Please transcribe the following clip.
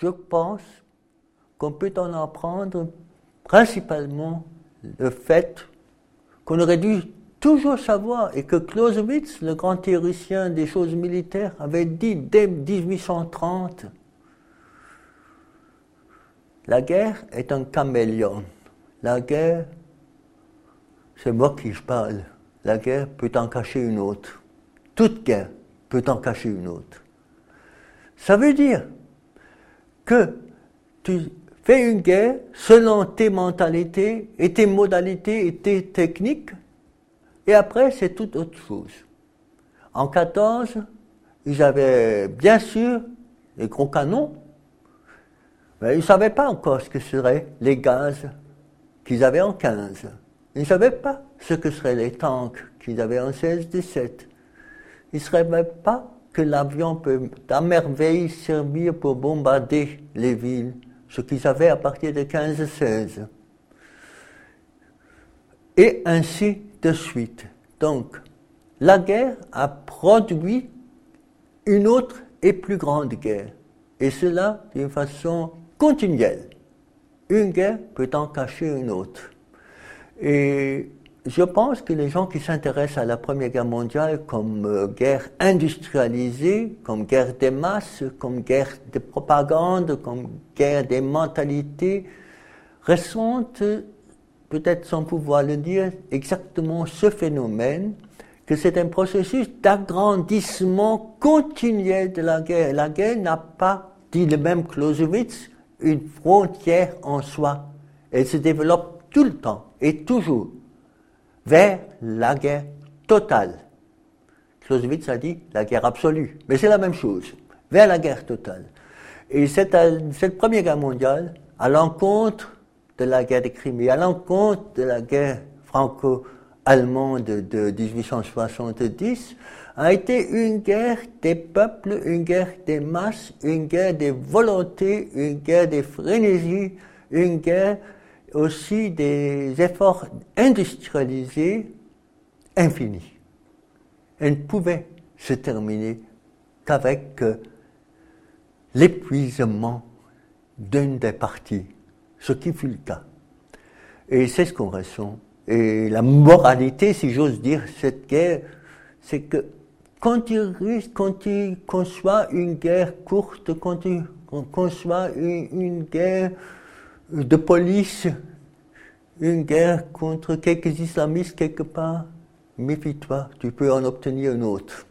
je pense qu'on peut en apprendre principalement le fait qu'on aurait dû toujours savoir et que Clausewitz, le grand théoricien des choses militaires, avait dit dès 1830 la guerre est un caméléon. La guerre, c'est moi qui je parle. La guerre peut en cacher une autre. Toute guerre peut en cacher une autre. Ça veut dire que tu fais une guerre selon tes mentalités et tes modalités et tes techniques, et après c'est toute autre chose. En 14, ils avaient bien sûr les gros canons, mais ils ne savaient pas encore ce que seraient les gaz qu'ils avaient en 15. Ils ne savaient pas ce que seraient les tanks qu'ils avaient en 16-17. Ils ne savaient pas que l'avion peut à merveille servir pour bombarder les villes, ce qu'ils avaient à partir de 15-16. Et ainsi de suite. Donc, la guerre a produit une autre et plus grande guerre. Et cela d'une façon continuelle. Une guerre peut en cacher une autre. Je pense que les gens qui s'intéressent à la Première Guerre mondiale comme euh, guerre industrialisée, comme guerre des masses, comme guerre de propagande, comme guerre des mentalités, ressentent, peut-être sans pouvoir le dire, exactement ce phénomène, que c'est un processus d'agrandissement continuel de la guerre. La guerre n'a pas, dit le même Clausewitz, une frontière en soi. Elle se développe tout le temps et toujours vers la guerre totale. Clausewitz a dit la guerre absolue, mais c'est la même chose, vers la guerre totale. Et cette, Première Guerre mondiale, à l'encontre de la guerre de Crimée, à l'encontre de la guerre franco-allemande de 1870, a été une guerre des peuples, une guerre des masses, une guerre des volontés, une guerre des frénésies, une guerre aussi des efforts industrialisés infinis. Elle ne pouvait se terminer qu'avec euh, l'épuisement d'une des parties, ce qui fut le cas. Et c'est ce qu'on ressent. Et la moralité, si j'ose dire, cette guerre, c'est que quand tu conçois une guerre courte, quand tu conçois une guerre de police, une guerre contre quelques islamistes quelque part, méfie-toi, tu peux en obtenir une autre.